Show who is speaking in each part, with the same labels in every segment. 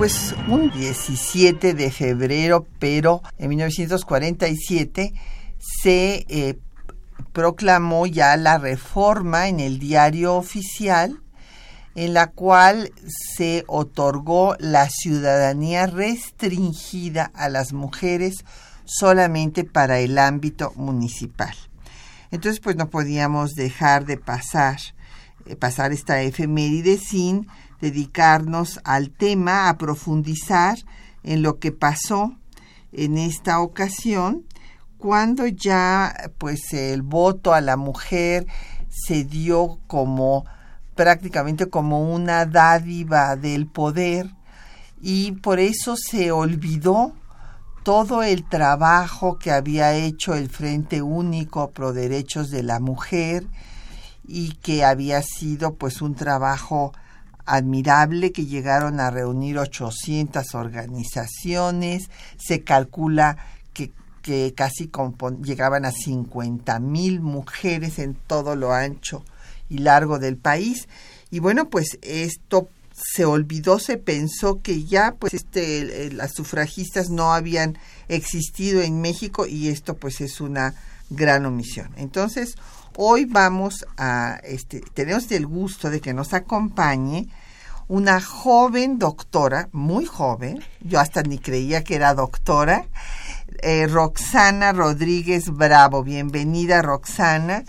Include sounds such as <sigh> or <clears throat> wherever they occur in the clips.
Speaker 1: Pues un 17 de febrero, pero en 1947 se eh, proclamó ya la reforma en el diario oficial en la cual se otorgó la ciudadanía restringida a las mujeres solamente para el ámbito municipal. Entonces, pues no podíamos dejar de pasar, eh, pasar esta efeméride sin dedicarnos al tema, a profundizar en lo que pasó en esta ocasión, cuando ya pues el voto a la mujer se dio como prácticamente como una dádiva del poder y por eso se olvidó todo el trabajo que había hecho el Frente Único Pro Derechos de la Mujer y que había sido pues un trabajo admirable que llegaron a reunir 800 organizaciones, se calcula que, que casi llegaban a 50 mil mujeres en todo lo ancho y largo del país. Y bueno, pues esto se olvidó, se pensó que ya pues este las sufragistas no habían existido en México y esto pues es una gran omisión. Entonces, hoy vamos a este tenemos el gusto de que nos acompañe una joven doctora, muy joven, yo hasta ni creía que era doctora, eh, Roxana Rodríguez Bravo. Bienvenida, Roxana.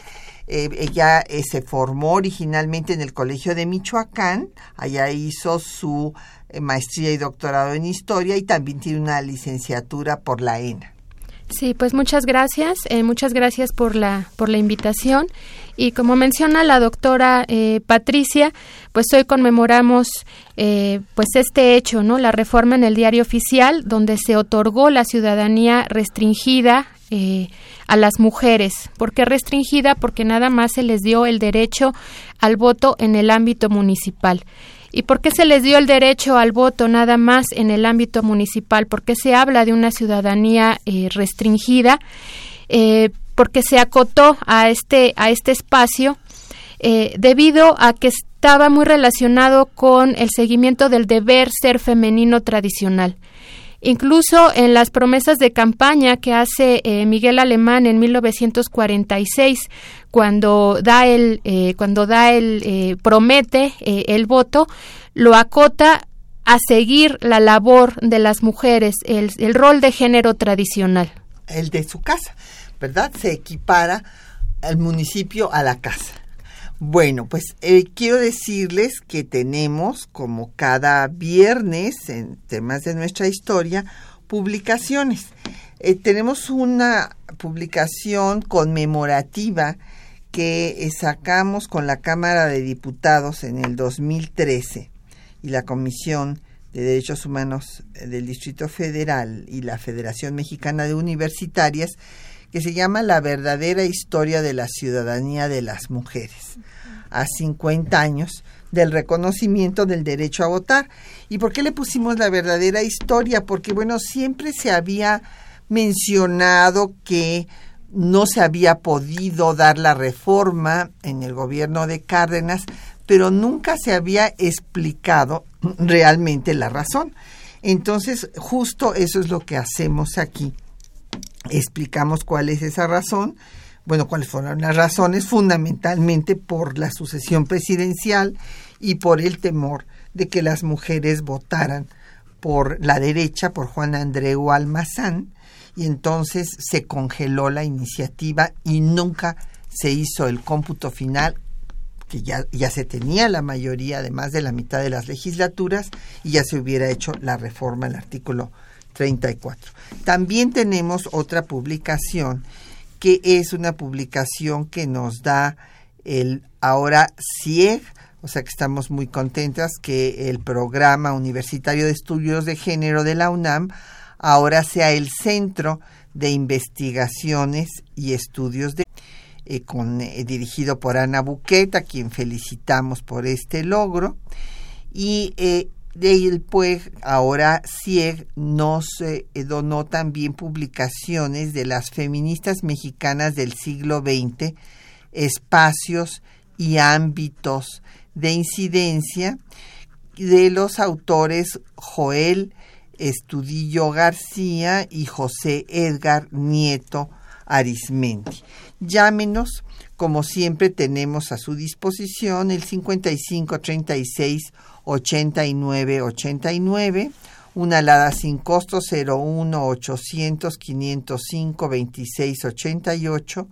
Speaker 1: Eh, ella eh, se formó originalmente en el Colegio de Michoacán, allá hizo su eh, maestría y doctorado en historia y también tiene una licenciatura por la ENA.
Speaker 2: Sí, pues muchas gracias, muchas gracias por la por la invitación y como menciona la doctora Patricia, pues hoy conmemoramos pues este hecho, no, la reforma en el diario oficial donde se otorgó la ciudadanía restringida a las mujeres. ¿Por qué restringida? Porque nada más se les dio el derecho al voto en el ámbito municipal. ¿Y por qué se les dio el derecho al voto nada más en el ámbito municipal? Porque se habla de una ciudadanía eh, restringida, eh, porque se acotó a este, a este espacio eh, debido a que estaba muy relacionado con el seguimiento del deber ser femenino tradicional. Incluso en las promesas de campaña que hace eh, Miguel Alemán en 1946, cuando da el, eh, cuando da el, eh, promete el voto, lo acota a seguir la labor de las mujeres, el, el rol de género tradicional.
Speaker 1: El de su casa, ¿verdad? Se equipara al municipio a la casa. Bueno, pues eh, quiero decirles que tenemos, como cada viernes en temas de nuestra historia, publicaciones. Eh, tenemos una publicación conmemorativa que eh, sacamos con la Cámara de Diputados en el 2013 y la Comisión de Derechos Humanos del Distrito Federal y la Federación Mexicana de Universitarias que se llama La verdadera historia de la ciudadanía de las mujeres a 50 años del reconocimiento del derecho a votar. ¿Y por qué le pusimos la verdadera historia? Porque, bueno, siempre se había mencionado que no se había podido dar la reforma en el gobierno de Cárdenas, pero nunca se había explicado realmente la razón. Entonces, justo eso es lo que hacemos aquí. Explicamos cuál es esa razón bueno, cuáles fueron las razones, fundamentalmente por la sucesión presidencial y por el temor de que las mujeres votaran por la derecha, por Juan Andreu Almazán, y entonces se congeló la iniciativa y nunca se hizo el cómputo final, que ya, ya se tenía la mayoría de más de la mitad de las legislaturas, y ya se hubiera hecho la reforma al artículo 34. También tenemos otra publicación que es una publicación que nos da el ahora CIEG, o sea que estamos muy contentas que el programa universitario de estudios de género de la UNAM ahora sea el centro de investigaciones y estudios de eh, con, eh, dirigido por Ana Buqueta, quien felicitamos por este logro. Y eh, de pues ahora CIEG nos donó también publicaciones de las feministas mexicanas del siglo XX, espacios y ámbitos de incidencia de los autores Joel Estudillo García y José Edgar Nieto Arismendi. Llámenos, como siempre tenemos a su disposición el 55 36 89 89, una alada sin costo 01 800 505 26 88,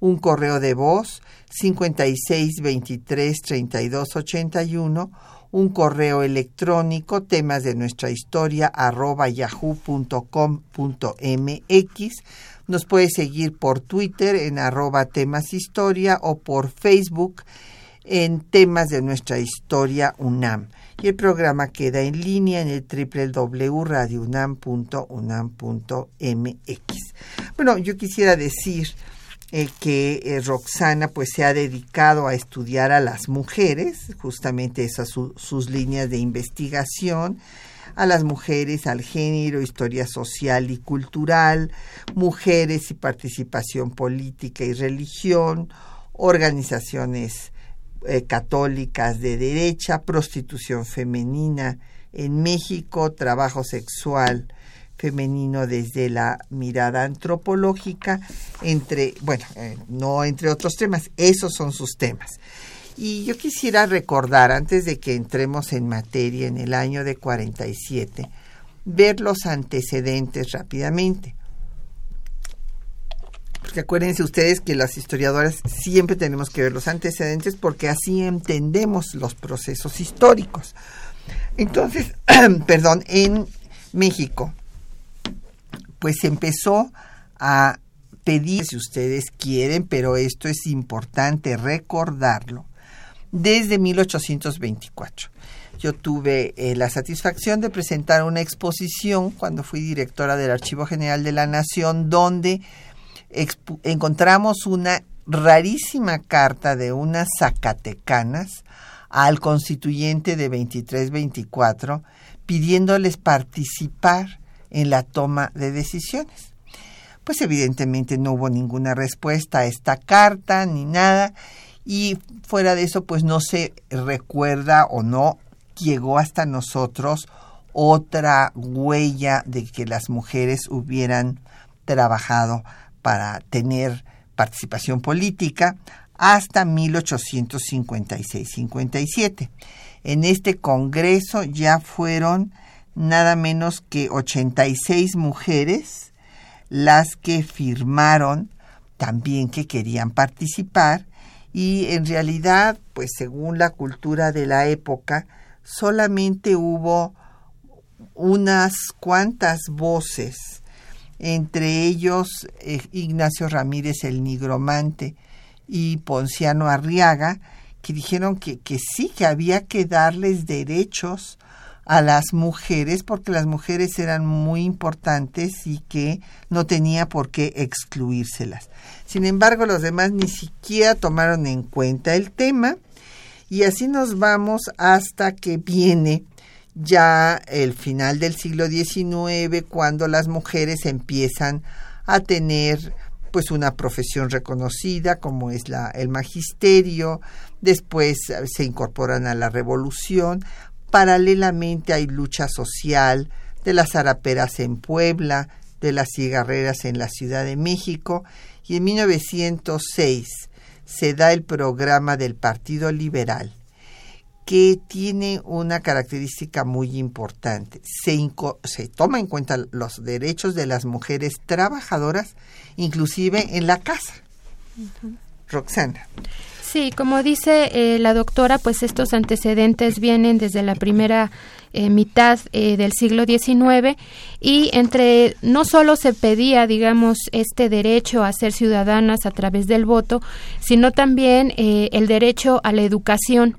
Speaker 1: un correo de voz 56 23 32 81, un correo electrónico temas de nuestra historia arroba yahoo.com.mx. Nos puede seguir por Twitter en arroba temas historia o por Facebook en temas de nuestra historia UNAM. Y el programa queda en línea en el www.radiounam.unam.mx. Bueno, yo quisiera decir eh, que eh, Roxana pues se ha dedicado a estudiar a las mujeres, justamente esas sus líneas de investigación, a las mujeres, al género, historia social y cultural, mujeres y participación política y religión, organizaciones eh, católicas de derecha, prostitución femenina en México, trabajo sexual femenino desde la mirada antropológica, entre, bueno, eh, no entre otros temas, esos son sus temas. Y yo quisiera recordar, antes de que entremos en materia en el año de 47, ver los antecedentes rápidamente. Porque acuérdense ustedes que las historiadoras siempre tenemos que ver los antecedentes porque así entendemos los procesos históricos. Entonces, <clears throat> perdón, en México, pues empezó a pedir, si ustedes quieren, pero esto es importante recordarlo, desde 1824. Yo tuve eh, la satisfacción de presentar una exposición cuando fui directora del Archivo General de la Nación, donde encontramos una rarísima carta de unas zacatecanas al constituyente de 23-24 pidiéndoles participar en la toma de decisiones. Pues evidentemente no hubo ninguna respuesta a esta carta ni nada y fuera de eso pues no se recuerda o no llegó hasta nosotros otra huella de que las mujeres hubieran trabajado para tener participación política hasta 1856-57. En este Congreso ya fueron nada menos que 86 mujeres las que firmaron también que querían participar y en realidad, pues según la cultura de la época, solamente hubo unas cuantas voces, entre ellos eh, Ignacio Ramírez el Nigromante y Ponciano Arriaga, que dijeron que, que sí, que había que darles derechos a las mujeres porque las mujeres eran muy importantes y que no tenía por qué excluírselas. Sin embargo, los demás ni siquiera tomaron en cuenta el tema y así nos vamos hasta que viene ya el final del siglo XIX cuando las mujeres empiezan a tener pues una profesión reconocida como es la el magisterio, después se incorporan a la revolución, Paralelamente hay lucha social de las araperas en Puebla, de las cigarreras en la Ciudad de México y en 1906 se da el programa del Partido Liberal que tiene una característica muy importante. Se, se, toma en cuenta los derechos de las mujeres trabajadoras, inclusive en la casa. Roxana.
Speaker 2: Sí, como dice eh, la doctora, pues estos antecedentes vienen desde la primera eh, mitad eh, del siglo XIX y entre no solo se pedía, digamos, este derecho a ser ciudadanas a través del voto, sino también el derecho a la educación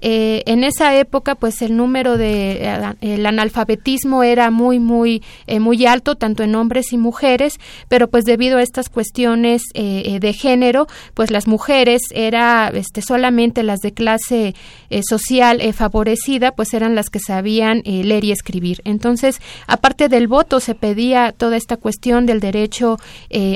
Speaker 2: eh, en esa época, pues el número de eh, el analfabetismo era muy, muy, eh, muy alto, tanto en hombres y mujeres, pero pues debido a estas cuestiones de género, pues las mujeres era este, solamente las de clase social favorecida, pues eran las que sabían leer y escribir. Entonces, aparte del voto, se pedía toda esta cuestión del derecho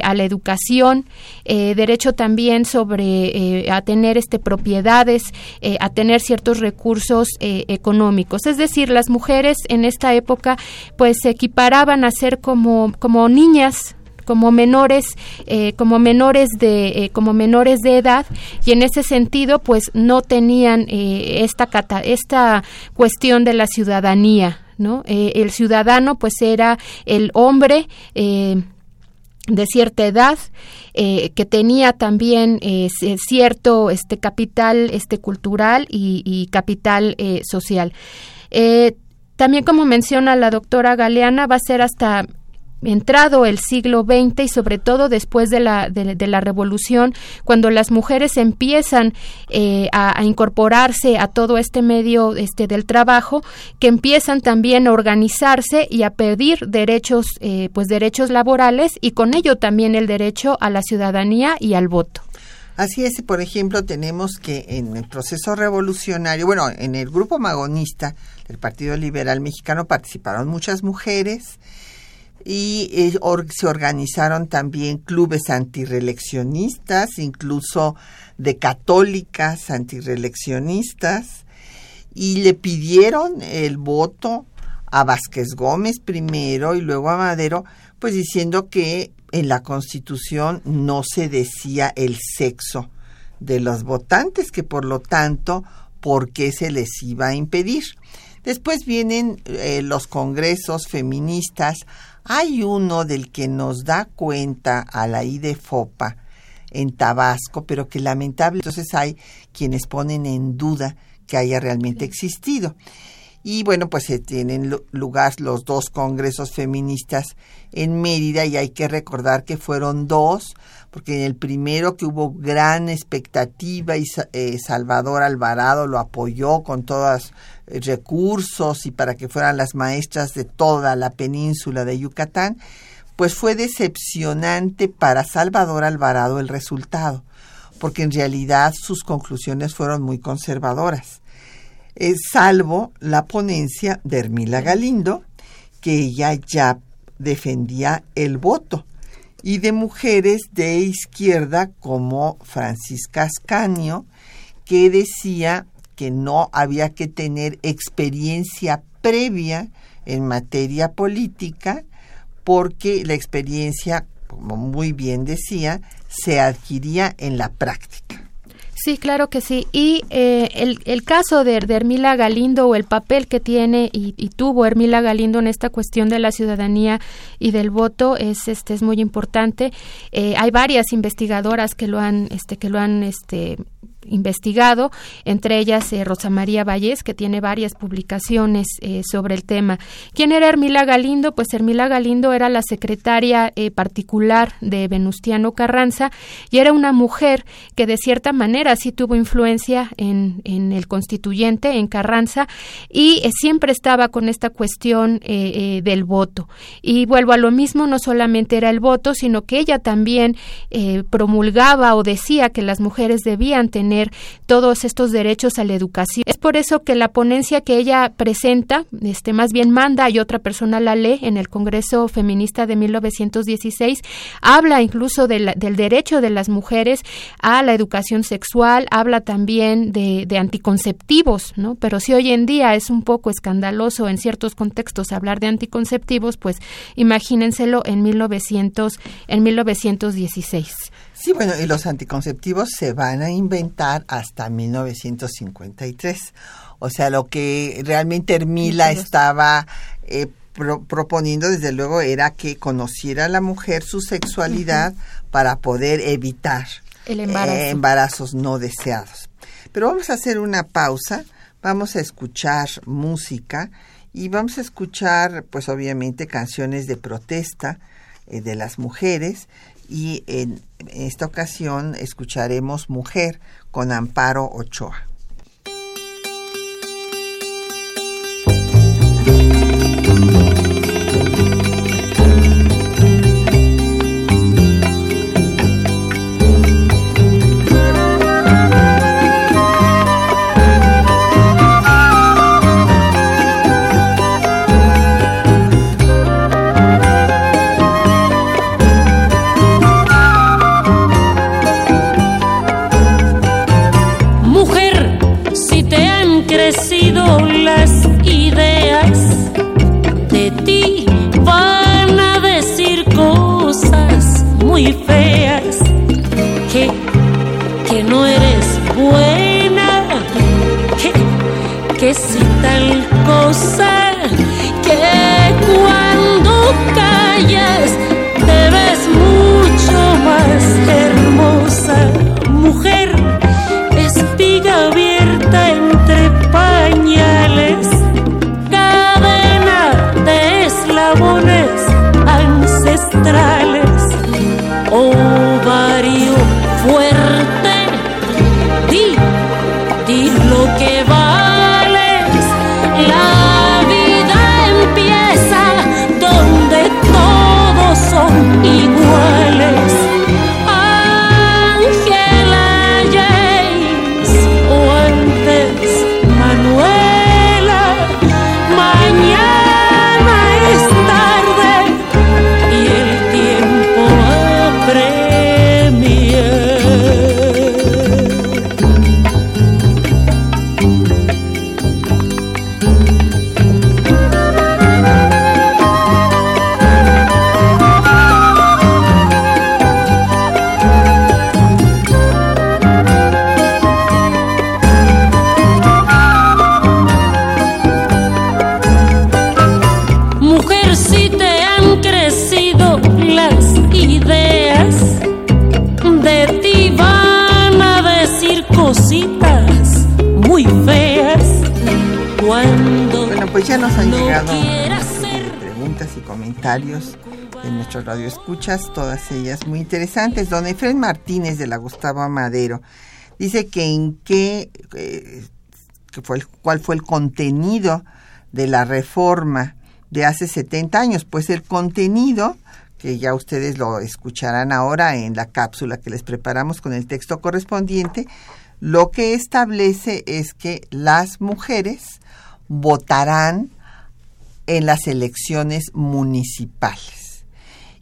Speaker 2: a la educación, derecho también sobre a tener este propiedades, a tener ciertos recursos eh, económicos. Es decir, las mujeres en esta época pues se equiparaban a ser como, como niñas como menores eh, como menores de eh, como menores de edad y en ese sentido pues no tenían esta esta cuestión de la ciudadanía no el ciudadano pues era el hombre de cierta edad eh, que tenía también eh, cierto este capital este cultural y, capital eh, social. También como menciona la doctora Galeana va a ser hasta entrado el siglo XX y sobre todo después de la, de, la revolución, cuando las mujeres empiezan eh, a, incorporarse a todo este medio este, del trabajo, que empiezan también a organizarse y a pedir derechos, eh, pues derechos laborales y con ello también el derecho a la ciudadanía y al voto.
Speaker 1: Así es, por ejemplo, tenemos que en el proceso revolucionario, bueno, en el grupo magonista del Partido Liberal Mexicano participaron muchas mujeres, y eh, se organizaron también clubes antireleccionistas, incluso de católicas antireleccionistas, y le pidieron el voto a Vázquez Gómez primero y luego a Madero, pues diciendo que en la Constitución no se decía el sexo de los votantes, que por lo tanto, ¿por qué se les iba a impedir? Después vienen eh, los congresos feministas hay uno del que nos da cuenta a la IDEFOPA en Tabasco, pero que lamentable, entonces hay quienes ponen en duda que haya realmente existido. Y bueno, pues se tienen lugar los dos congresos feministas en Mérida y hay que recordar que fueron dos, porque en el primero que hubo gran expectativa y eh, Salvador Alvarado lo apoyó con todos eh, recursos y para que fueran las maestras de toda la península de Yucatán, pues fue decepcionante para Salvador Alvarado el resultado, porque en realidad sus conclusiones fueron muy conservadoras. Salvo la ponencia de Hermila Galindo, que ella ya defendía el voto, y de mujeres de izquierda como Francisca Ascanio, que decía que no había que tener experiencia previa en materia política, porque la experiencia, como muy bien decía, se adquiría en la práctica.
Speaker 2: Sí, claro que sí. Y eh, el, el, caso de, Hermila Galindo o el papel que tiene y, tuvo Hermila Galindo en esta cuestión de la ciudadanía y del voto es este es muy importante. Eh, hay varias investigadoras que lo han este que lo han este investigado, entre ellas eh, Rosa María Valles, que tiene varias publicaciones eh, sobre el tema. ¿Quién era Hermila Galindo? Pues Hermila Galindo era la secretaria eh, particular de Venustiano Carranza y era una mujer que de cierta manera sí tuvo influencia en, en el constituyente, en Carranza, y siempre estaba con esta cuestión del voto. Y vuelvo a lo mismo, no solamente era el voto, sino que ella también promulgaba o decía que las mujeres debían tener todos estos derechos a la educación. Es por eso que la ponencia que ella presenta, este más bien manda y otra persona la lee en el Congreso Feminista de 1916, habla incluso del derecho de las mujeres a la educación sexual, habla también de, anticonceptivos, ¿no? Pero si hoy en día es un poco escandaloso en ciertos contextos hablar de anticonceptivos, pues imagínenselo en 1900 en 1916.
Speaker 1: Sí, bueno, y los anticonceptivos se van a inventar hasta 1953. O sea, lo que realmente Hermila estaba eh, proponiendo, desde luego, era que conociera la mujer su sexualidad para poder evitar
Speaker 2: el embarazo.
Speaker 1: eh, embarazos no deseados. Pero vamos a hacer una pausa, vamos a escuchar música y vamos a escuchar, pues obviamente, canciones de protesta eh, de las mujeres y en esta ocasión escucharemos Mujer con Amparo Ochoa. Comentarios de nuestros radioescuchas, todas ellas muy interesantes. Don Efren Martínez de la Gustavo Madero dice que en qué, eh, fue el- cuál fue el contenido de la reforma de hace 70 años. Pues el contenido, que ya ustedes lo escucharán ahora en la cápsula que les preparamos con el texto correspondiente, lo que establece es que las mujeres votarán en las elecciones municipales.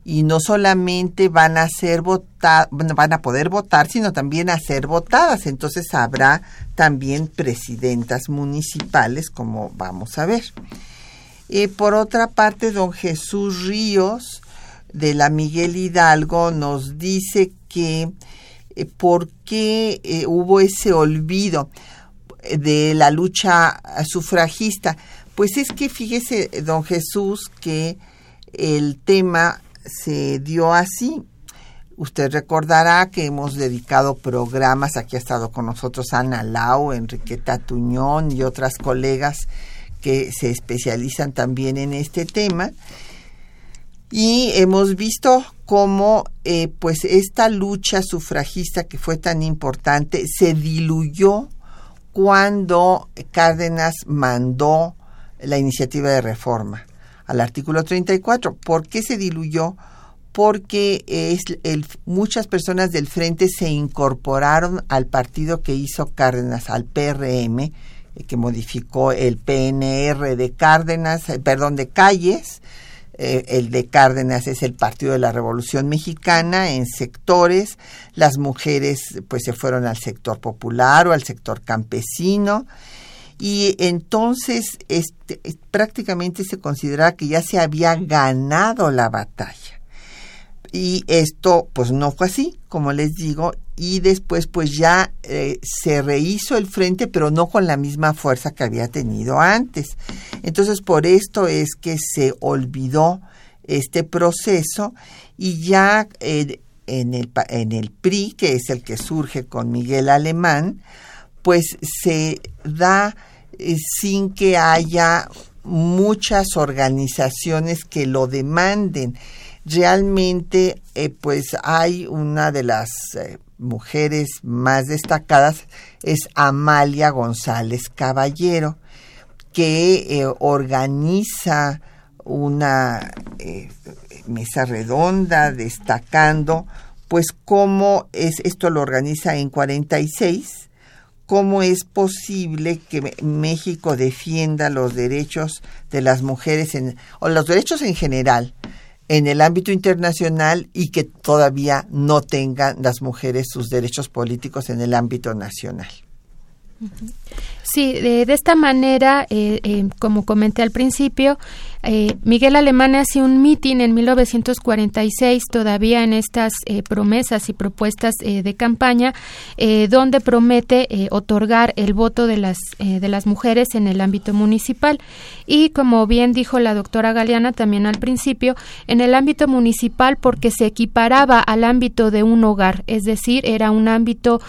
Speaker 1: Y no solamente van a ser vota- van a poder votar, sino también a ser votadas. Entonces habrá también presidentas municipales, como vamos a ver. Eh, por otra parte, don Jesús Ríos de la Miguel Hidalgo nos dice que eh, por qué eh, hubo ese olvido eh, de la lucha sufragista. Pues es que fíjese, don Jesús, que el tema se dio así. Usted recordará que hemos dedicado programas, aquí ha estado con nosotros Ana Lau, Enriqueta Tuñón y otras colegas que se especializan también en este tema. Y hemos visto cómo eh, pues esta lucha sufragista que fue tan importante se diluyó cuando Cárdenas mandó la iniciativa de reforma al artículo 34. ¿Por qué se diluyó? Porque es el, muchas personas del frente se incorporaron al partido que hizo Cárdenas, al PRM, eh, que modificó el PNR de Cárdenas, eh, perdón, de Calles. Eh, el de Cárdenas es el Partido de la Revolución Mexicana en sectores. Las mujeres pues se fueron al sector popular o al sector campesino y entonces este, prácticamente se consideraba que ya se había ganado la batalla. Y esto pues no fue así, como les digo, y después pues ya eh, se rehizo el frente, pero no con la misma fuerza que había tenido antes. Entonces por esto es que se olvidó este proceso y ya eh, en el, en el PRI, que es el que surge con Miguel Alemán, pues se da eh, sin que haya muchas organizaciones que lo demanden. Realmente, eh, pues hay una de las eh, mujeres más destacadas, es Amalia González Caballero, que organiza una mesa redonda destacando pues cómo es esto lo organiza en 46 cómo es posible que México defienda los derechos de las mujeres en, o los derechos en general en el ámbito internacional y que todavía no tengan las mujeres sus derechos políticos en el ámbito nacional.
Speaker 2: Sí, de, esta manera, eh, eh, como comenté al principio, eh, Miguel Alemán hace un mitin en 1946, todavía en estas eh, promesas y propuestas eh, de campaña, donde promete otorgar el voto de las, de las mujeres en el ámbito municipal. Y como bien dijo la doctora Galeana también al principio, en el ámbito municipal porque se equiparaba al ámbito de un hogar, es decir, era un ámbito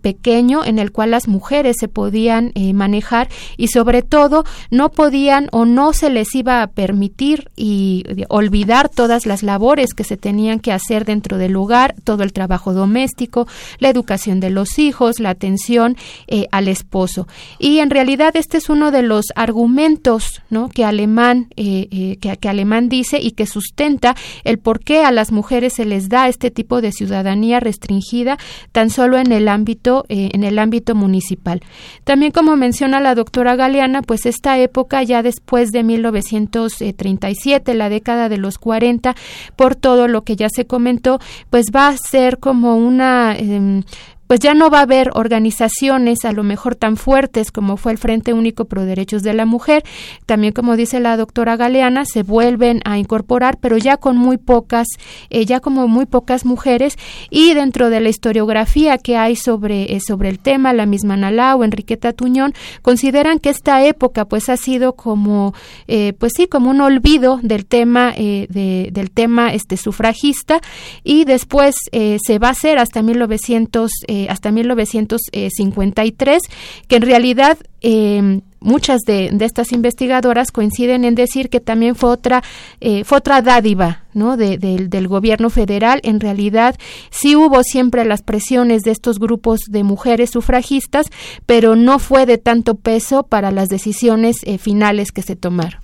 Speaker 2: pequeño en el cual las mujeres se podían manejar y sobre todo no podían o no se les iba a permitir y olvidar todas las labores que se tenían que hacer dentro del hogar, todo el trabajo doméstico, la educación de los hijos, la atención eh, al esposo. Y en realidad este es uno de los argumentos ¿no? que, alemán, eh, eh, que, que Alemán dice y que sustenta el por qué a las mujeres se les da este tipo de ciudadanía restringida tan solo en el ámbito, en el ámbito municipal. También como menciona la doctora Galeana, pues esta época ya después de 1900 37, la década de los 40, por todo lo que ya se comentó, pues va a ser como una em, pues ya no va a haber organizaciones a lo mejor tan fuertes como fue el Frente Único Pro Derechos de la Mujer. También, como dice la doctora Galeana, se vuelven a incorporar, pero ya con muy pocas, eh, ya como muy pocas mujeres. Y dentro de la historiografía que hay sobre, eh, sobre el tema, la misma o Enriqueta Tuñón, consideran que esta época pues ha sido como, eh, pues sí, como un olvido del tema, de, del tema este sufragista y después se va a hacer hasta 1900 eh, hasta 1953, que en realidad eh, muchas de, estas investigadoras coinciden en decir que también fue otra, eh, fue otra dádiva ¿no? del gobierno federal. En realidad sí hubo siempre las presiones de estos grupos de mujeres sufragistas, pero no fue de tanto peso para las decisiones finales que se tomaron.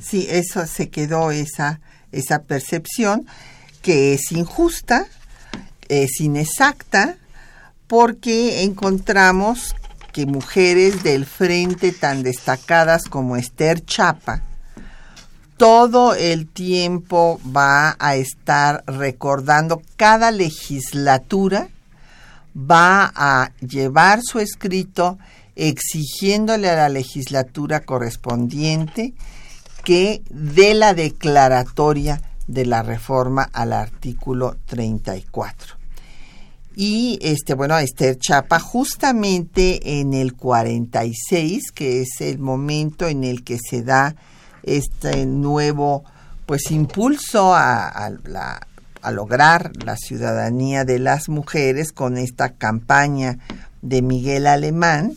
Speaker 1: Sí, eso se quedó esa, esa percepción que es injusta, es inexacta, porque encontramos que mujeres del frente tan destacadas como Esther Chapa, todo el tiempo va a estar recordando cada legislatura, va a llevar su escrito exigiéndole a la legislatura correspondiente que dé la declaratoria de la reforma al artículo 34. Y este, bueno, Esther Chapa, justamente en el 46, que es el momento en el que se da este nuevo pues impulso a, a lograr la ciudadanía de las mujeres con esta campaña de Miguel Alemán,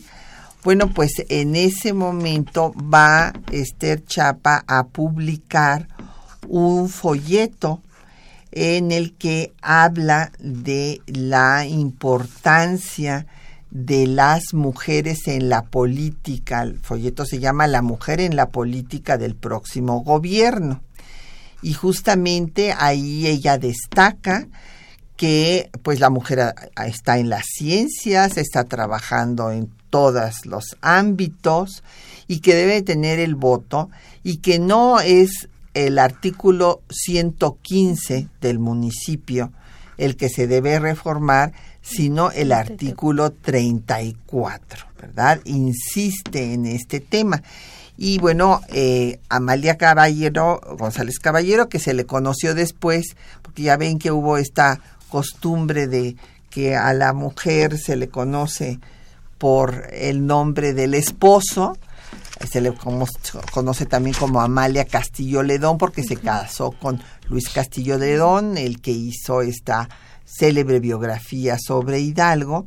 Speaker 1: bueno, pues en ese momento va Esther Chapa a publicar un folleto en el que habla de la importancia de las mujeres en la política. El folleto se llama La mujer en la política del próximo gobierno. Y justamente ahí ella destaca que pues la mujer está en las ciencias, está trabajando en todos los ámbitos y que debe tener el voto y que no es el artículo 115 del municipio el que se debe reformar, sino el artículo 34, ¿verdad? Insiste en este tema. Y bueno, eh, Amalia Caballero, González Caballero, que se le conoció después, porque ya ven que hubo esta costumbre de que a la mujer se le conoce por el nombre del esposo, se le conoce también como Amalia Castillo Ledón porque se casó con Luis Castillo Ledón, el que hizo esta célebre biografía sobre Hidalgo.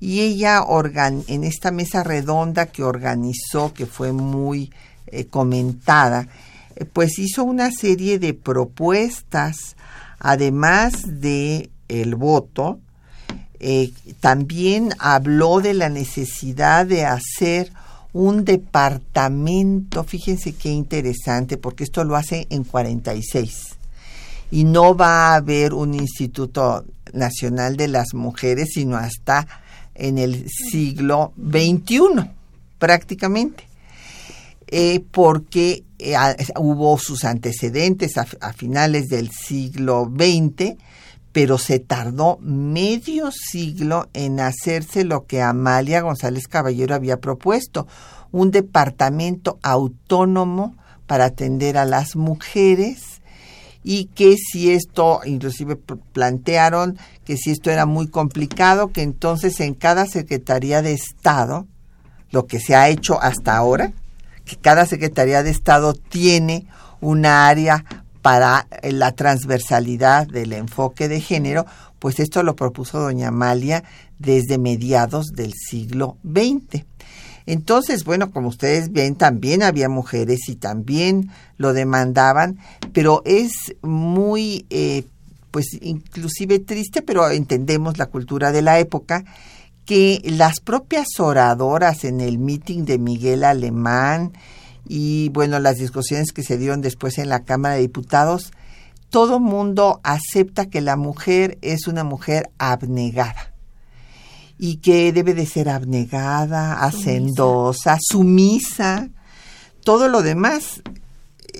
Speaker 1: Y ella en esta mesa redonda que organizó, que fue muy eh, comentada, eh, pues hizo una serie de propuestas, además de el voto, eh, también habló de la necesidad de hacer un departamento, fíjense qué interesante, porque esto lo hace en 46 y no va a haber un Instituto Nacional de las Mujeres sino hasta en el siglo XXI, prácticamente. Eh, porque eh, hubo sus antecedentes a, a, finales del siglo XX, pero se tardó medio siglo en hacerse lo que Amalia González Caballero había propuesto, un departamento autónomo para atender a las mujeres y que si esto, inclusive plantearon que si esto era muy complicado, que entonces en cada Secretaría de Estado, lo que se ha hecho hasta ahora, que cada Secretaría de Estado tiene una área para la transversalidad del enfoque de género, pues esto lo propuso doña Amalia desde mediados del siglo XX. Entonces, bueno, como ustedes ven, también había mujeres y también lo demandaban, pero es muy, eh, pues inclusive triste, pero entendemos la cultura de la época, que las propias oradoras en el meeting de Miguel Alemán y, bueno, las discusiones que se dieron después en la Cámara de Diputados, todo mundo acepta que la mujer es una mujer abnegada y que debe de ser abnegada, hacendosa, sumisa. Todo lo demás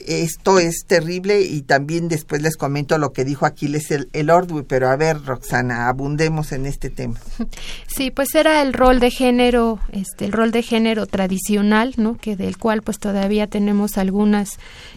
Speaker 1: esto es terrible y también después les comento lo que dijo Aquiles el, el pero a ver, Roxana, abundemos en este tema. <laughs>
Speaker 2: Sí, pues era el rol de género, este, el rol de género tradicional, ¿no? Que del cual pues todavía tenemos algunas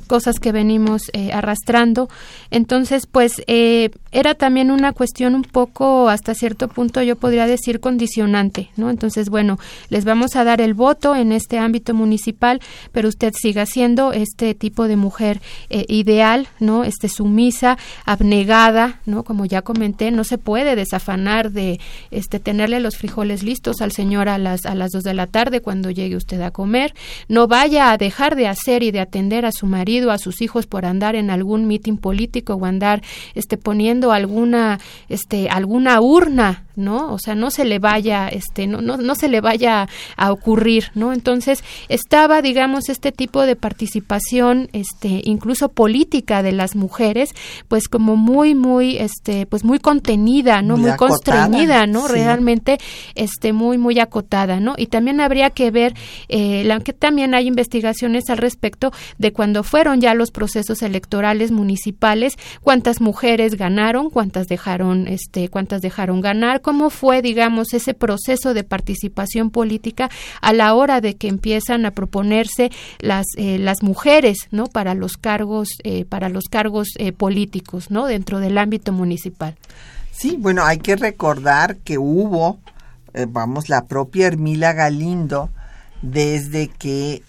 Speaker 2: cosas que venimos eh, arrastrando. Entonces, pues eh, era también una cuestión un poco, hasta cierto punto, yo podría decir condicionante, ¿no? Entonces, bueno, les vamos a dar el voto en este ámbito municipal, pero usted siga siendo este tipo de mujer eh, ideal, ¿no? Este sumisa, abnegada, ¿no? Como ya comenté, no se puede desafanar de este tenerle los frijoles listos al señor a las a las dos de la tarde cuando llegue usted a comer, no vaya a dejar de hacer y de atender a su marido, a sus hijos por andar en algún mitin político o andar este poniendo alguna este alguna urna ¿no? O sea, no se le vaya, este, no, no, no se le vaya a ocurrir, ¿no? Entonces, estaba, digamos, este tipo de participación, este, incluso política de las mujeres, pues como muy, muy, este, pues muy contenida, ¿no? Muy, constreñida, ¿no? Realmente, este, muy, muy acotada, ¿no? Y también habría que ver, eh, aunque también hay investigaciones al respecto de cuando fueron ya los procesos electorales municipales, cuántas mujeres ganaron, cuántas dejaron, este, cuántas dejaron ganar, cómo fue, digamos, ese proceso de participación política a la hora de que empiezan a proponerse las, eh, las mujeres, ¿no? Para los cargos, eh, para los cargos eh, políticos, ¿no? Dentro del ámbito municipal.
Speaker 1: Sí, bueno, hay que recordar que hubo, vamos, la propia Hermila Galindo, desde que,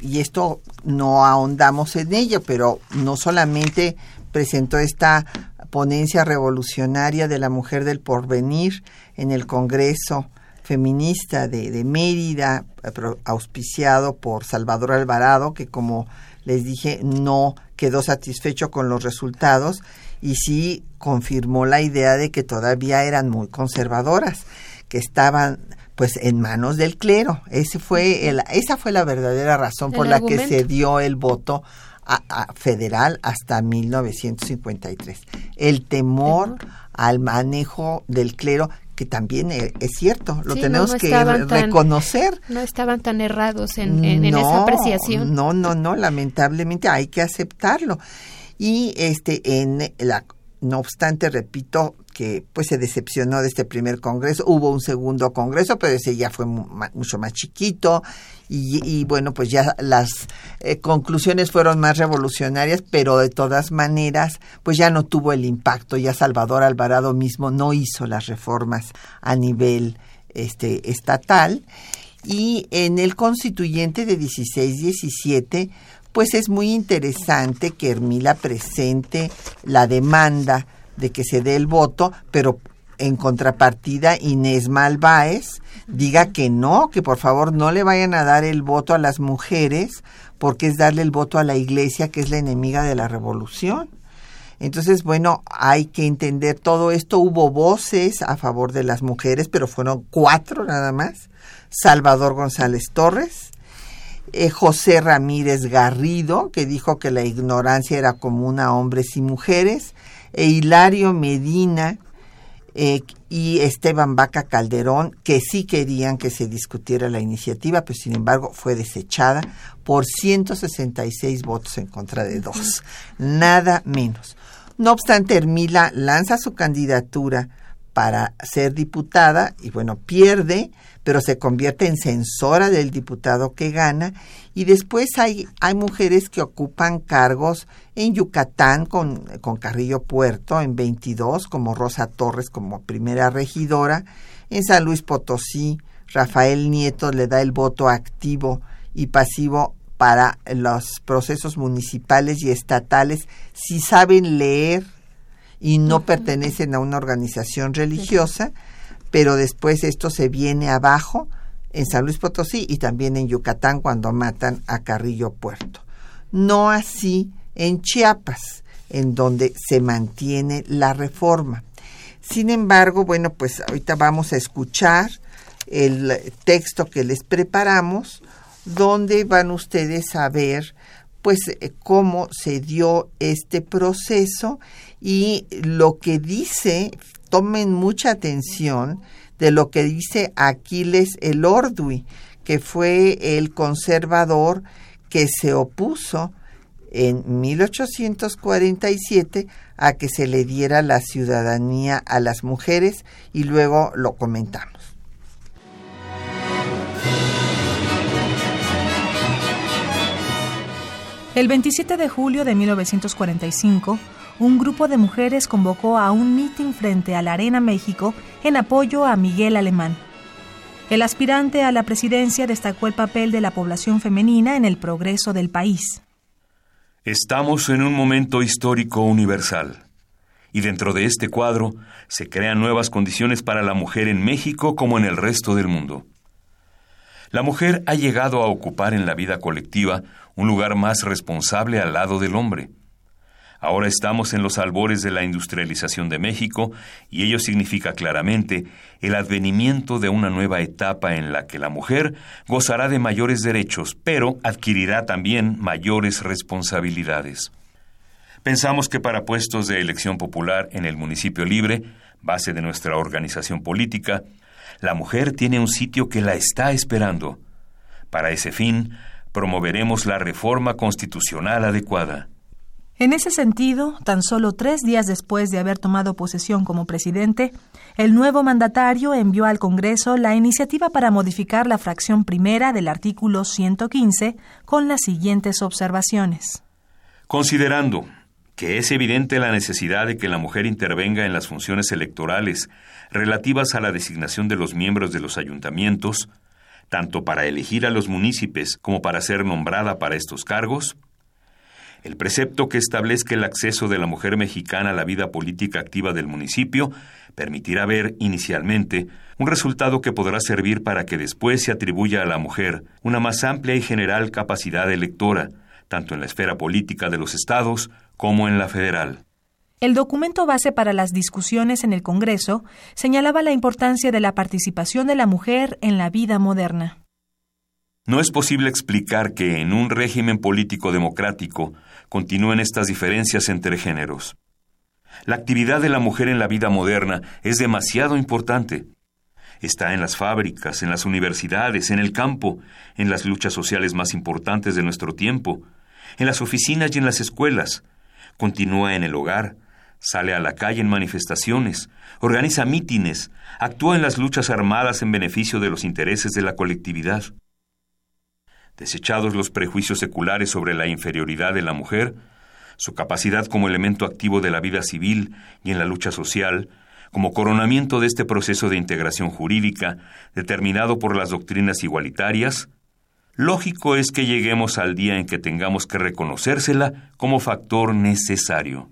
Speaker 1: y esto no ahondamos en ello, pero no solamente presentó esta ponencia revolucionaria de la mujer del porvenir en el Congreso feminista de, Mérida, auspiciado por Salvador Alvarado, que como les dije no quedó satisfecho con los resultados y sí confirmó la idea de que todavía eran muy conservadoras, que estaban pues en manos del clero. Ese fue el, esa fue la verdadera razón por la que se dio el voto federal hasta 1953. El temor al manejo del clero que también e, es cierto, lo tenemos que reconocer.
Speaker 2: no estaban tan errados en, esa apreciación.
Speaker 1: No, no, no, lamentablemente hay que aceptarlo. Y este en la no obstante, repito, que pues se decepcionó de este primer congreso. Hubo un segundo congreso, pero ese ya fue mucho más chiquito y, bueno, pues ya las eh, conclusiones fueron más revolucionarias, pero de todas maneras, pues ya no tuvo el impacto. Ya Salvador Alvarado mismo no hizo las reformas a nivel este estatal y en el constituyente de 16-17 pues es muy interesante que Hermila presente la demanda de que se dé el voto, pero en contrapartida Inés Malváez diga que no, que por favor no le vayan a dar el voto a las mujeres porque es darle el voto a la iglesia que es la enemiga de la revolución. Entonces, bueno, hay que entender todo esto. Hubo voces a favor de las mujeres, pero fueron cuatro nada más. Salvador González Torres, eh, José Ramírez Garrido, que dijo que la ignorancia era común a hombres y mujeres, e Hilario Medina, eh, y Esteban Vaca Calderón, que sí querían que se discutiera la iniciativa, pero sin embargo fue desechada por 166 votos en contra de dos, nada menos. No obstante, Hermila lanza su candidatura para ser diputada y bueno, pierde, pero se convierte en censora del diputado que gana. Y después hay, hay mujeres que ocupan cargos en Yucatán con, con Carrillo Puerto, en 22, como Rosa Torres como primera regidora, en San Luis Potosí, Rafael Nieto le da el voto activo y pasivo para los procesos municipales y estatales. Si saben leer y no pertenecen a una organización religiosa, pero después esto se viene abajo en San Luis Potosí y también en Yucatán cuando matan a Carrillo Puerto. No así en Chiapas, en donde se mantiene la reforma. Sin embargo, bueno, pues ahorita vamos a escuchar el texto que les preparamos, donde van ustedes a ver pues cómo se dio este proceso y lo que dice, tomen mucha atención de lo que dice Aquiles el Ordui, que fue el conservador que se opuso en 1847 a que se le diera la ciudadanía a las mujeres y luego lo comentamos.
Speaker 3: El 27 de julio de 1945, un grupo de mujeres convocó a un mitin frente a la Arena México en apoyo a Miguel Alemán. El aspirante a la presidencia destacó el papel de la población femenina en el progreso del país.
Speaker 4: Estamos en un momento histórico universal, y dentro de este cuadro se crean nuevas condiciones para la mujer en México como en el resto del mundo. La mujer ha llegado a ocupar en la vida colectiva un lugar más responsable al lado del hombre. Ahora estamos en los albores de la industrialización de México y ello significa claramente el advenimiento de una nueva etapa en la que la mujer gozará de mayores derechos, pero adquirirá también mayores responsabilidades. Pensamos que para puestos de elección popular en el municipio libre, base de nuestra organización política, la mujer tiene un sitio que la está esperando. Para ese fin, promoveremos la reforma constitucional adecuada.
Speaker 3: En ese sentido, tan solo tres días después de haber tomado posesión como presidente, el nuevo mandatario envió al Congreso la iniciativa para modificar la fracción primera del artículo 115 con las siguientes observaciones.
Speaker 4: Considerando que es evidente la necesidad de que la mujer intervenga en las funciones electorales relativas a la designación de los miembros de los ayuntamientos, tanto para elegir a los municipios como para ser nombrada para estos cargos, el precepto que establezca el acceso de la mujer mexicana a la vida política activa del municipio permitirá ver, inicialmente, un resultado que podrá servir para que después se atribuya a la mujer una más amplia y general capacidad electora, tanto en la esfera política de los estados como en la federal.
Speaker 3: El documento base para las discusiones en el Congreso señalaba la importancia de la participación de la mujer en la vida moderna.
Speaker 4: No es posible explicar que en un régimen político democrático continúen estas diferencias entre géneros. La actividad de la mujer en la vida moderna es demasiado importante. Está en las fábricas, en las universidades, en el campo, en las luchas sociales más importantes de nuestro tiempo, en las oficinas y en las escuelas. Continúa en el hogar, sale a la calle en manifestaciones, organiza mítines, actúa en las luchas armadas en beneficio de los intereses de la colectividad. Desechados los prejuicios seculares sobre la inferioridad de la mujer, su capacidad como elemento activo de la vida civil y en la lucha social, como coronamiento de este proceso de integración jurídica determinado por las doctrinas igualitarias, lógico es que lleguemos al día en que tengamos que reconocérsela como factor necesario.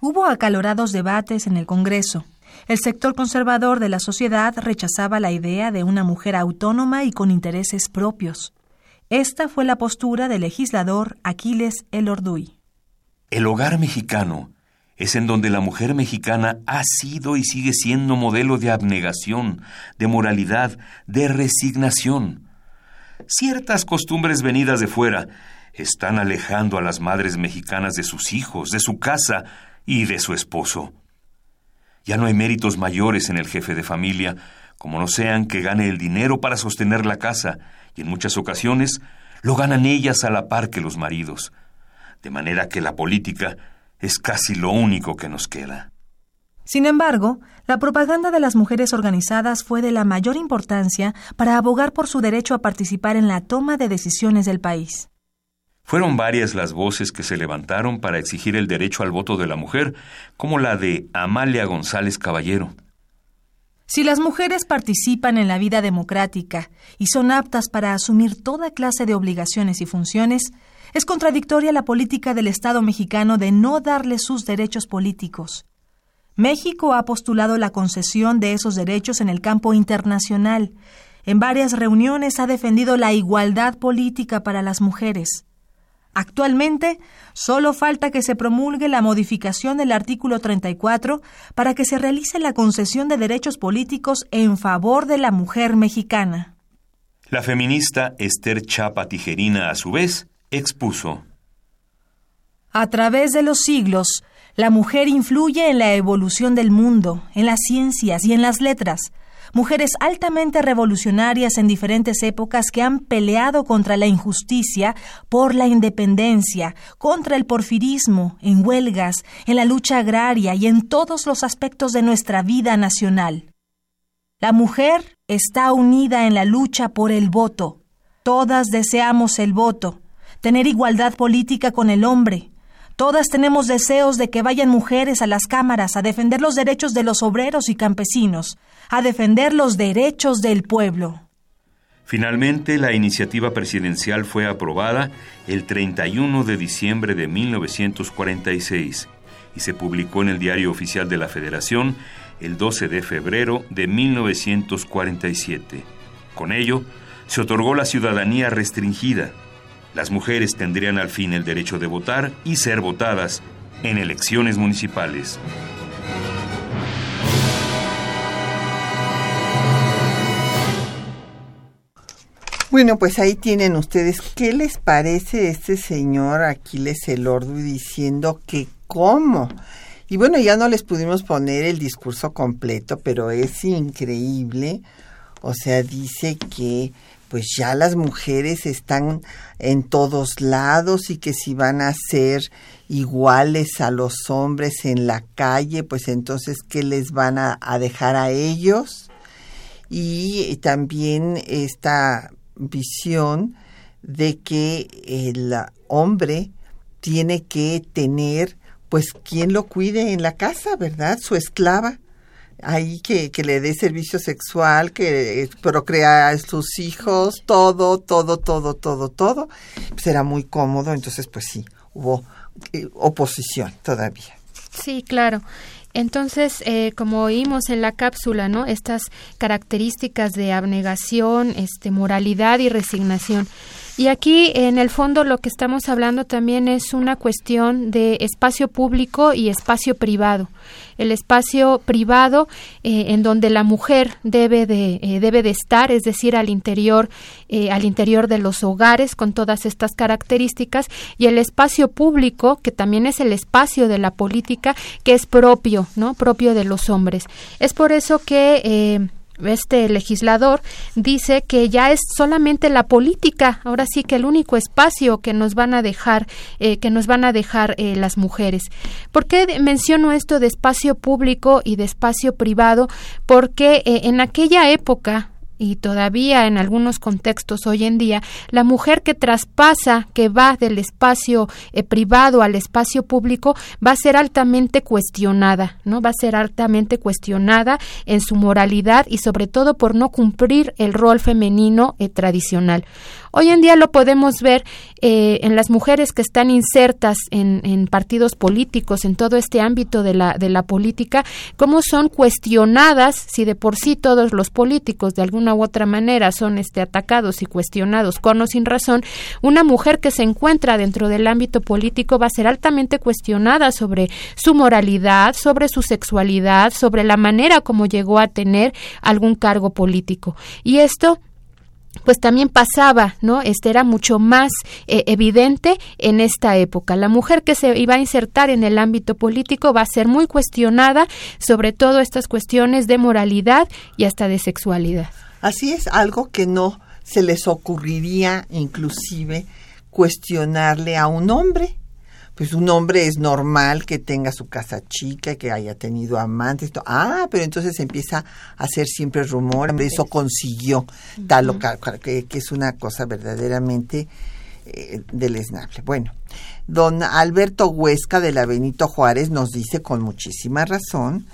Speaker 3: Hubo acalorados debates en el Congreso. El sector conservador de la sociedad rechazaba la idea de una mujer autónoma y con intereses propios. Esta fue la postura del legislador Aquiles Elorduy.
Speaker 4: El hogar mexicano es en donde la mujer mexicana ha sido y sigue siendo modelo de abnegación, de moralidad, de resignación. Ciertas costumbres venidas de fuera están alejando a las madres mexicanas de sus hijos, de su casa y de su esposo. Ya no hay méritos mayores en el jefe de familia, como no sean que gane el dinero para sostener la casa, y en muchas ocasiones lo ganan ellas a la par que los maridos. De manera que la política es casi lo único que nos queda.
Speaker 3: Sin embargo, la propaganda de las mujeres organizadas fue de la mayor importancia para abogar por su derecho a participar en la toma de decisiones del país.
Speaker 4: Fueron varias las voces que se levantaron para exigir el derecho al voto de la mujer, como la de Amalia González Caballero.
Speaker 3: Si las mujeres participan en la vida democrática y son aptas para asumir toda clase de obligaciones y funciones, es contradictoria la política del Estado mexicano de no darles sus derechos políticos. México ha postulado la concesión de esos derechos en el campo internacional. En varias reuniones ha defendido la igualdad política para las mujeres. Actualmente, solo falta que se promulgue la modificación del artículo 34 para que se realice la concesión de derechos políticos en favor de la mujer mexicana.
Speaker 4: La feminista Esther Chapa Tijerina, a su vez, expuso.
Speaker 3: A través de los siglos, la mujer influye en la evolución del mundo, en las ciencias y en las letras. Mujeres altamente revolucionarias en diferentes épocas que han peleado contra la injusticia, por la independencia, contra el porfirismo, en huelgas, en la lucha agraria y en todos los aspectos de nuestra vida nacional. La mujer está unida en la lucha por el voto. Todas deseamos el voto tener igualdad política con el hombre. Todas tenemos deseos de que vayan mujeres a las cámaras a defender los derechos de los obreros y campesinos, a defender los derechos del pueblo.
Speaker 4: Finalmente, la iniciativa presidencial fue aprobada el 31 de diciembre de 1946 y se publicó en el Diario Oficial de la Federación el 12 de febrero de 1947. Con ello, se otorgó la ciudadanía restringida, las mujeres tendrían al fin el derecho de votar y ser votadas en elecciones municipales.
Speaker 1: Bueno, pues ahí tienen ustedes. ¿Qué les parece este señor Aquiles Elordu diciendo que cómo? Y bueno, ya no les pudimos poner el discurso completo, pero es increíble. O sea, dice que pues ya las mujeres están en todos lados y que si van a ser iguales a los hombres en la calle, pues entonces, ¿qué les van a, dejar a ellos? Y también esta visión de que el hombre tiene que tener, pues, quien lo cuide en la casa, ¿verdad? Su esclava ahí que, que le dé servicio sexual, que procrea a sus hijos, todo, todo, todo, todo, todo, pues muy cómodo, entonces pues sí, hubo eh, oposición todavía.
Speaker 2: Sí, claro. Entonces, eh, como oímos en la cápsula, ¿no? Estas características de abnegación, este, moralidad y resignación. Y aquí, en el fondo, lo que estamos hablando también es una cuestión de espacio público y espacio privado. El espacio privado eh, en donde la mujer debe de, eh, debe de estar, es decir, al interior, eh, al interior de los hogares con todas estas características, y el espacio público, que también es el espacio de la política, que es propio, ¿no? Propio de los hombres. Es por eso que este legislador dice que ya es solamente la política, ahora sí que el único espacio que nos van a dejar, eh, que nos van a dejar eh, las mujeres. ¿Por qué menciono esto de espacio público y de espacio privado? Porque eh, en aquella época y todavía en algunos contextos hoy en día, la mujer que traspasa, que va del espacio eh, privado al espacio público, va a ser altamente cuestionada, ¿no? Va a ser altamente cuestionada en su moralidad y sobre todo por no cumplir el rol femenino eh, tradicional. Hoy en día lo podemos ver eh, en las mujeres que están insertas en, en, partidos políticos, en todo este ámbito de la, de la política, cómo son cuestionadas, si de por sí todos los políticos de alguna u otra manera son este, atacados y cuestionados con o sin razón, una mujer que se encuentra dentro del ámbito político va a ser altamente cuestionada sobre su moralidad, sobre su sexualidad, sobre la manera como llegó a tener algún cargo político. Y esto pues también pasaba, ¿no? Este era mucho más eh, evidente en esta época. La mujer que se iba a insertar en el ámbito político va a ser muy cuestionada sobre todo estas cuestiones de moralidad y hasta de sexualidad.
Speaker 1: Así es, algo que no se les ocurriría inclusive cuestionarle a un hombre pues un hombre es normal que tenga su casa chica, que haya tenido amantes. Ah, pero entonces empieza a hacer siempre rumor, eso consiguió tal o que, que es una cosa verdaderamente eh, deleznable. Bueno, don Alberto Huesca de la Benito Juárez nos dice con muchísima razón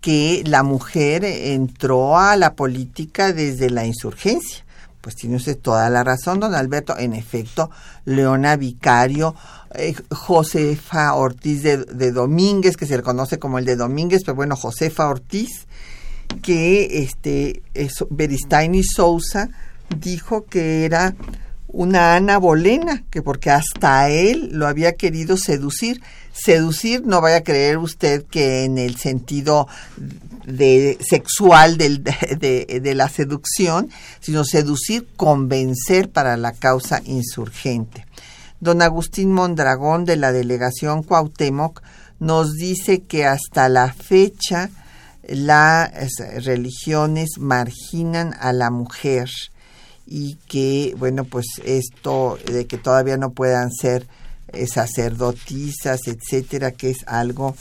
Speaker 1: que la mujer entró a la política desde la insurgencia. Pues tiene usted toda la razón, don Alberto. En efecto, Leona Vicario eh, Josefa Ortiz de, Domínguez, que se le conoce como el de Domínguez, pero bueno, Josefa Ortiz, que este Beristain Sousa dijo que era una Ana Bolena, que porque hasta él lo había querido seducir. Seducir, no vaya a creer usted que en el sentido de sexual del, <laughs> de, la seducción, sino seducir, convencer para la causa insurgente. Don Agustín Mondragón de la delegación Cuauhtémoc nos dice que hasta la fecha las religiones marginan a la mujer y que, bueno, pues esto de que todavía no puedan ser eh, sacerdotisas, etcétera, que es algo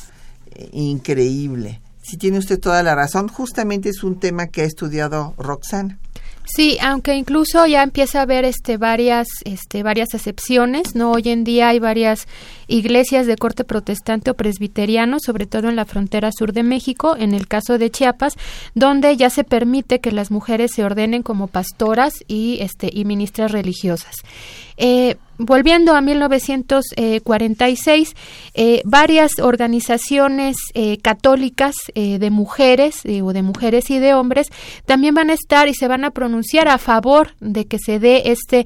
Speaker 1: eh, increíble. Si tiene usted toda la razón, justamente es un tema que ha estudiado Roxana.
Speaker 2: Sí, aunque incluso ya empieza a haber este varias este varias excepciones, no hoy en día hay varias iglesias de corte protestante o presbiteriano, sobre todo en la frontera sur de México, en el caso de Chiapas, donde ya se permite que las mujeres se ordenen como pastoras y este y ministras religiosas. Eh, volviendo a 1946, eh, varias organizaciones eh, católicas de mujeres o de mujeres y de hombres también van a estar y se van a pronunciar a favor de que se dé este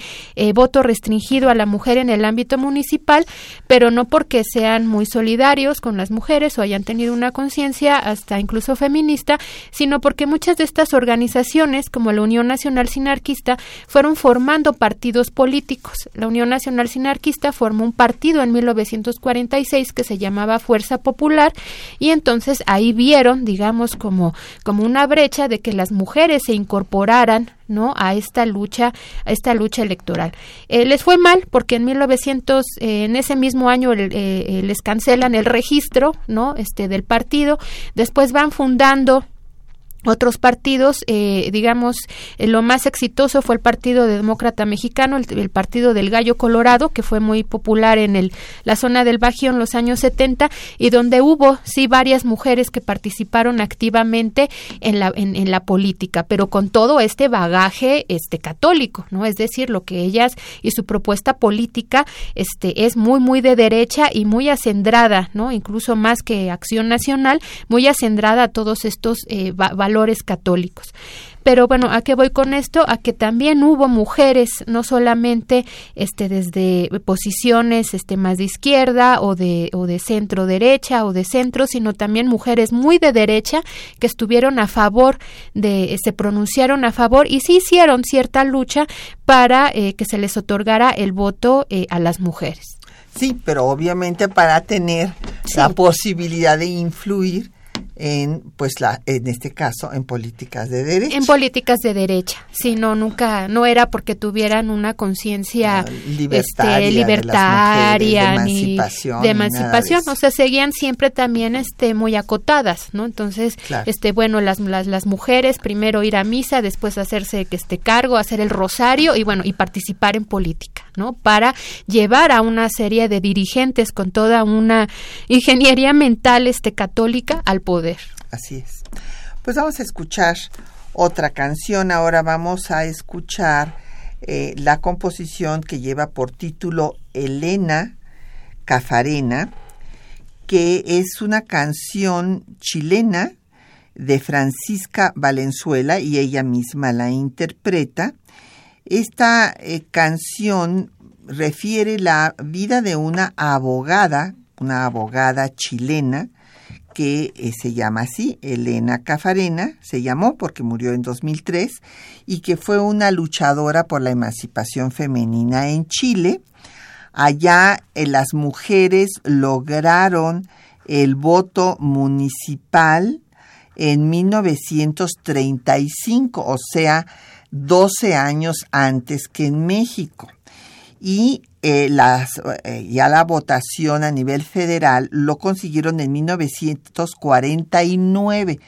Speaker 2: voto restringido a la mujer en el ámbito municipal, pero no porque sean muy solidarios con las mujeres o hayan tenido una conciencia hasta incluso feminista, sino porque muchas de estas organizaciones, como la Unión Nacional Sinarquista, fueron formando partidos políticos la Unión Nacional Sinarquista formó un partido en 1946 que se llamaba Fuerza Popular y entonces ahí vieron, digamos, como, como una brecha de que las mujeres se incorporaran ¿no? a esta lucha a esta lucha electoral. Eh, les fue mal porque en 1900 eh, en ese mismo año eh, les cancelan el registro no este del partido. Después van fundando otros partidos, eh, digamos, eh, lo más exitoso fue el Partido Demócrata Mexicano, el, Partido del Gallo Colorado, que fue muy popular en el, la zona del Bajío en los años 70 y donde hubo, sí, varias mujeres que participaron activamente en la, en, en, la política, pero con todo este bagaje este, católico, ¿no? Es decir, lo que ellas y su propuesta política este, es muy, muy de derecha y muy acendrada, ¿no? Incluso más que Acción Nacional, muy acendrada a todos estos eh, valores valores católicos. Pero bueno, ¿a qué voy con esto? A que también hubo mujeres, no solamente este desde posiciones este más de izquierda o de o de centro derecha o de centro, sino también mujeres muy de derecha que estuvieron a favor de se pronunciaron a favor y sí hicieron cierta lucha para eh, que se les otorgara el voto eh, a las mujeres.
Speaker 1: Sí, pero obviamente para tener la posibilidad de influir en pues la en este caso en políticas de derecha.
Speaker 2: En políticas de derecha sí no nunca no era porque tuvieran una conciencia
Speaker 1: Ah, libertaria,
Speaker 2: este,
Speaker 1: de las
Speaker 2: libertaria
Speaker 1: mujeres, de
Speaker 2: ni
Speaker 1: emancipación,
Speaker 2: de
Speaker 1: ni de
Speaker 2: emancipación o sea seguían siempre también este muy acotadas no entonces
Speaker 1: Claro.
Speaker 2: este bueno las, las las mujeres primero ir a misa después hacerse que este cargo hacer el rosario y bueno y participar en política no para llevar a una serie de dirigentes con toda una ingeniería mental este católica al poder
Speaker 1: Así es. Pues vamos a escuchar otra canción. Ahora vamos a escuchar eh, la composición que lleva por título Elena Cafarena, que es una canción chilena de Francisca Valenzuela y ella misma la interpreta. Esta eh, canción refiere la vida de una abogada, una abogada chilena, que eh, se llama así, Elena Cafarena, se llamó porque murió en 2003, y que fue una luchadora por la emancipación femenina en Chile. Allá eh, las mujeres lograron el voto municipal en 1935, o sea, 12 años antes que en México. Y eh, las, eh, ya la votación a nivel federal lo consiguieron en 1949.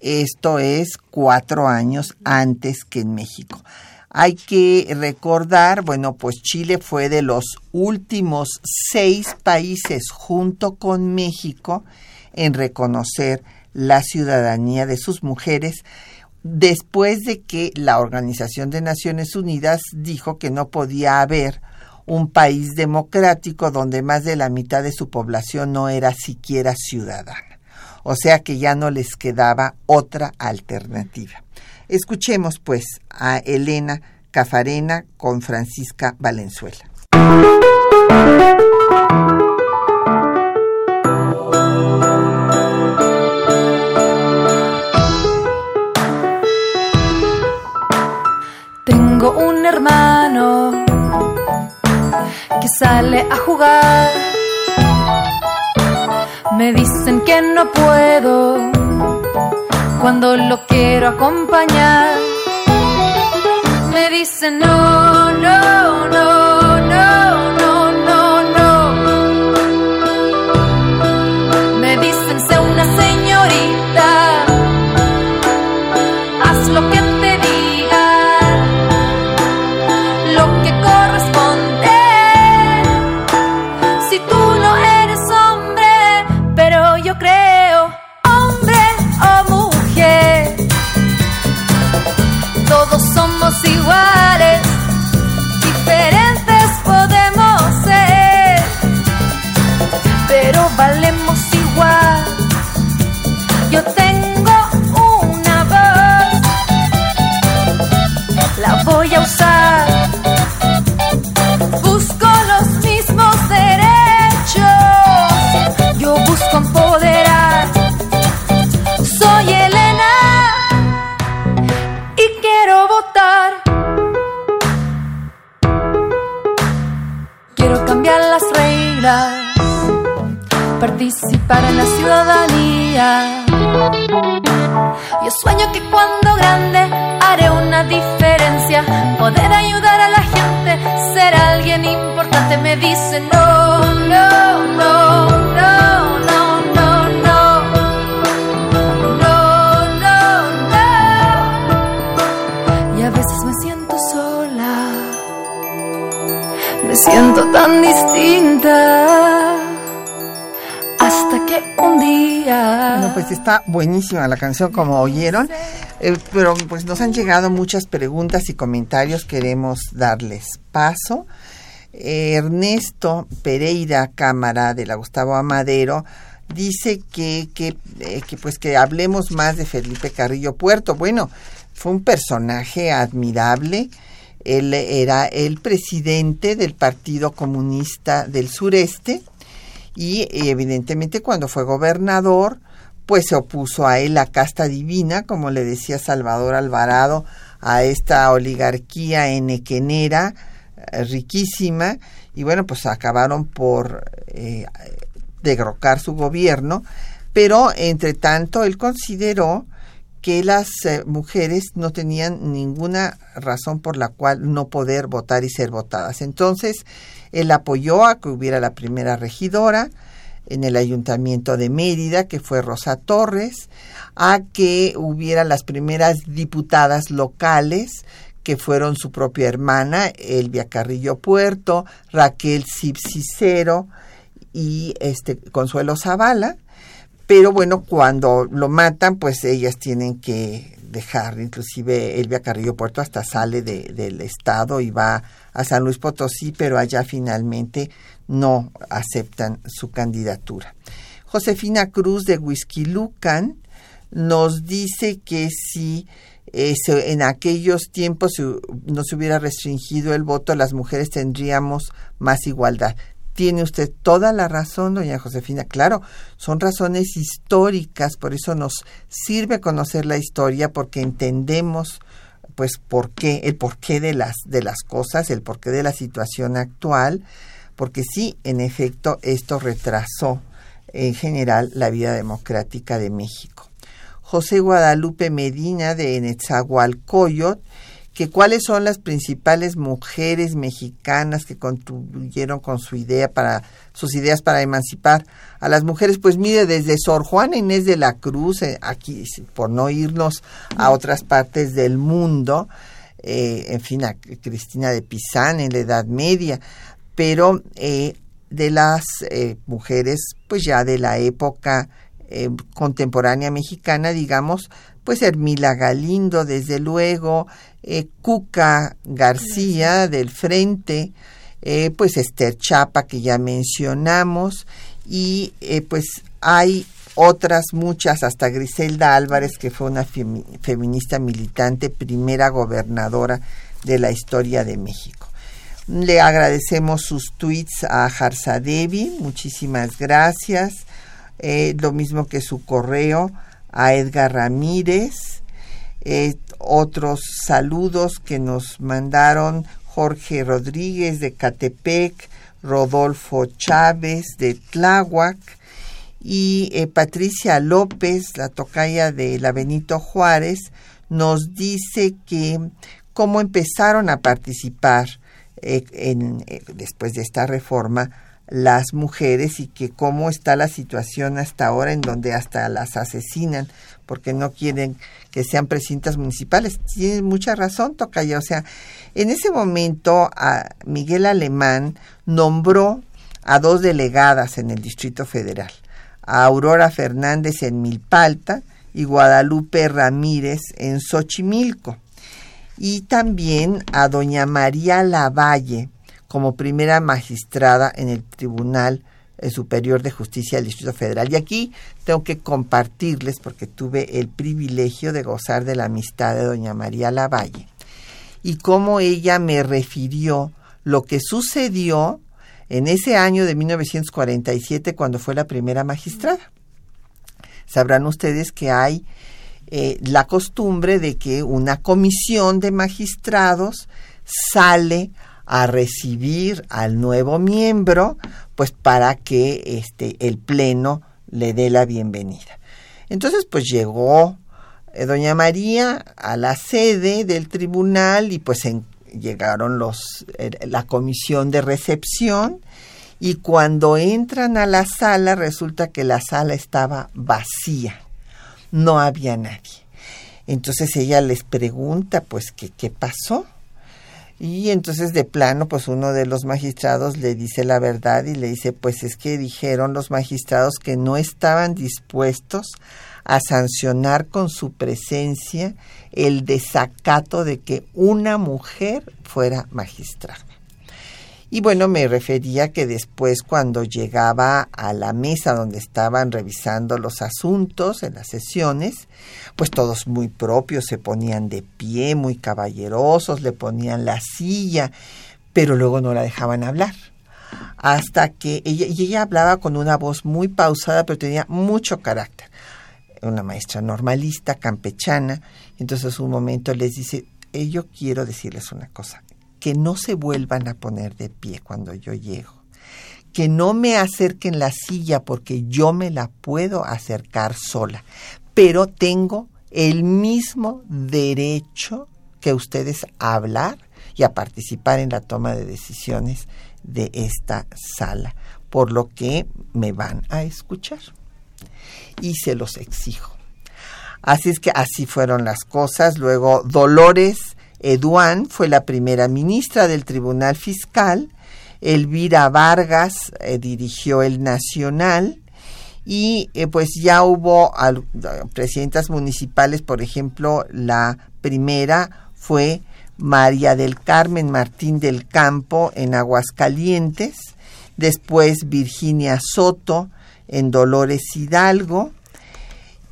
Speaker 1: Esto es cuatro años antes que en México. Hay que recordar, bueno, pues Chile fue de los últimos seis países junto con México en reconocer la ciudadanía de sus mujeres después de que la Organización de Naciones Unidas dijo que no podía haber un país democrático donde más de la mitad de su población no era siquiera ciudadana. O sea que ya no les quedaba otra alternativa. Escuchemos pues a Elena Cafarena con Francisca Valenzuela.
Speaker 5: Sale a jugar. Me dicen que no puedo cuando lo quiero acompañar. Me dicen no, no, no, yo
Speaker 1: te buenísima la canción, como oyeron, eh, pero pues nos han llegado muchas preguntas y comentarios, queremos darles paso. Ernesto Pereira Cámara de la Gustavo Amadero dice que, que, eh, que, pues que hablemos más de Felipe Carrillo Puerto. Bueno, fue un personaje admirable. Él era el presidente del Partido Comunista del Sureste y evidentemente cuando fue gobernador pues se opuso a él la casta divina, como le decía Salvador Alvarado, a esta oligarquía enequenera eh, riquísima y bueno pues acabaron por eh, derrocar su gobierno Pero, entre tanto, él consideró que las eh, mujeres no tenían ninguna razón por la cual no poder votar y ser votadas. Entonces, él apoyó a que hubiera la primera regidora en el ayuntamiento de Mérida, que fue Rosa Torres, a que hubiera las primeras diputadas locales, que fueron su propia hermana, Elvia Carrillo Puerto, Raquel Cicero y este Consuelo Zavala, pero bueno, cuando lo matan, pues ellas tienen que dejar, inclusive Elvia Carrillo Puerto hasta sale del estado y va a San Luis Potosí, pero allá finalmente no aceptan su candidatura. Josefina Cruz de Lucan nos dice que si eh, en aquellos tiempos no se hubiera restringido el voto, las mujeres tendríamos más igualdad. Tiene usted toda la razón, doña Josefina. Claro, son razones históricas, por eso nos sirve conocer la historia, porque entendemos pues por qué, el porqué de las, de las cosas, el porqué de la situación actual, porque sí, en efecto, esto retrasó en general la vida democrática de México. José Guadalupe Medina de Netzahualcoyot que cuáles son las principales mujeres mexicanas que contribuyeron con su idea para sus ideas para emancipar a las mujeres. Pues mire desde Sor Juana Inés de la Cruz eh, aquí por no irnos a otras partes del mundo eh, en fin a Cristina de Pizán en la Edad Media pero eh, de las mujeres pues ya de la época contemporánea mexicana digamos pues Hermila Galindo desde luego eh, Cuca García del Frente, eh, pues Esther Chapa que ya mencionamos y eh, pues hay otras muchas, hasta Griselda Álvarez que fue una feminista militante, primera gobernadora de la historia de México. Le agradecemos sus tweets a Devi, muchísimas gracias. lo mismo que su correo a Edgar Ramírez otros saludos que nos mandaron Jorge Rodríguez de Catepec, Rodolfo Chávez de Tláhuac y eh, Patricia López, la tocaya de la Benito Juárez, nos dice que cómo empezaron a participar eh, eh, después de esta reforma las mujeres y que cómo está la situación hasta ahora en donde hasta las asesinan porque no quieren que sean presidentas municipales. Tienes mucha razón, Tocaya. O sea, en ese momento a Miguel Alemán nombró a dos delegadas en el Distrito Federal, a Aurora Fernández en Milpalta y Guadalupe Ramírez en Xochimilco, y también a doña María Lavalle como primera magistrada en el Tribunal Superior de Justicia del Distrito Federal. Y aquí tengo que compartirles, porque tuve el privilegio de gozar de la amistad de doña María Lavalle, y cómo ella me refirió lo que sucedió en ese año de 1947 cuando fue la primera magistrada. Sabrán ustedes que hay eh, la costumbre de que una comisión de magistrados sale a recibir al nuevo miembro, pues para que este el pleno le dé la bienvenida. Entonces, pues llegó eh, doña María a la sede del tribunal y pues llegaron los eh, la comisión de recepción y cuando entran a la sala resulta que la sala estaba vacía. No había nadie. Entonces ella les pregunta, pues, ¿qué, qué pasó? Y entonces de plano, pues uno de los magistrados le dice la verdad y le dice, pues es que dijeron los magistrados que no estaban dispuestos a sancionar con su presencia el desacato de que una mujer fuera magistrada. Y bueno, me refería que después cuando llegaba a la mesa donde estaban revisando los asuntos en las sesiones, pues todos muy propios se ponían de pie, muy caballerosos, le ponían la silla, pero luego no la dejaban hablar. Hasta que ella, y ella hablaba con una voz muy pausada, pero tenía mucho carácter. Una maestra normalista, campechana. Entonces un momento les dice, eh, yo quiero decirles una cosa que no se vuelvan a poner de pie cuando yo llego, que no me acerquen la silla porque yo me la puedo acercar sola, pero tengo el mismo derecho que ustedes a hablar y a participar en la toma de decisiones de esta sala, por lo que me van a escuchar. Y se los exijo. Así es que así fueron las cosas. Luego Dolores Eduán fue la primera ministra del Tribunal Fiscal. Elvira Vargas eh, dirigió el Nacional y eh, pues ya hubo presidentas municipales, por ejemplo, la primera fue María del Carmen Martín del Campo en Aguascalientes, después Virginia Soto en Dolores Hidalgo,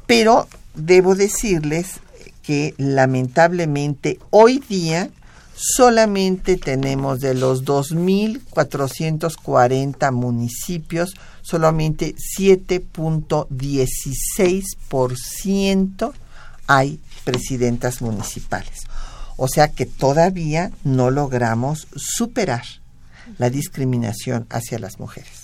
Speaker 1: pero debo decirles que lamentablemente hoy día solamente tenemos de los 2.440 municipios, solamente 7.16% hay presidentas municipales. O sea que todavía no logramos superar la discriminación hacia las mujeres.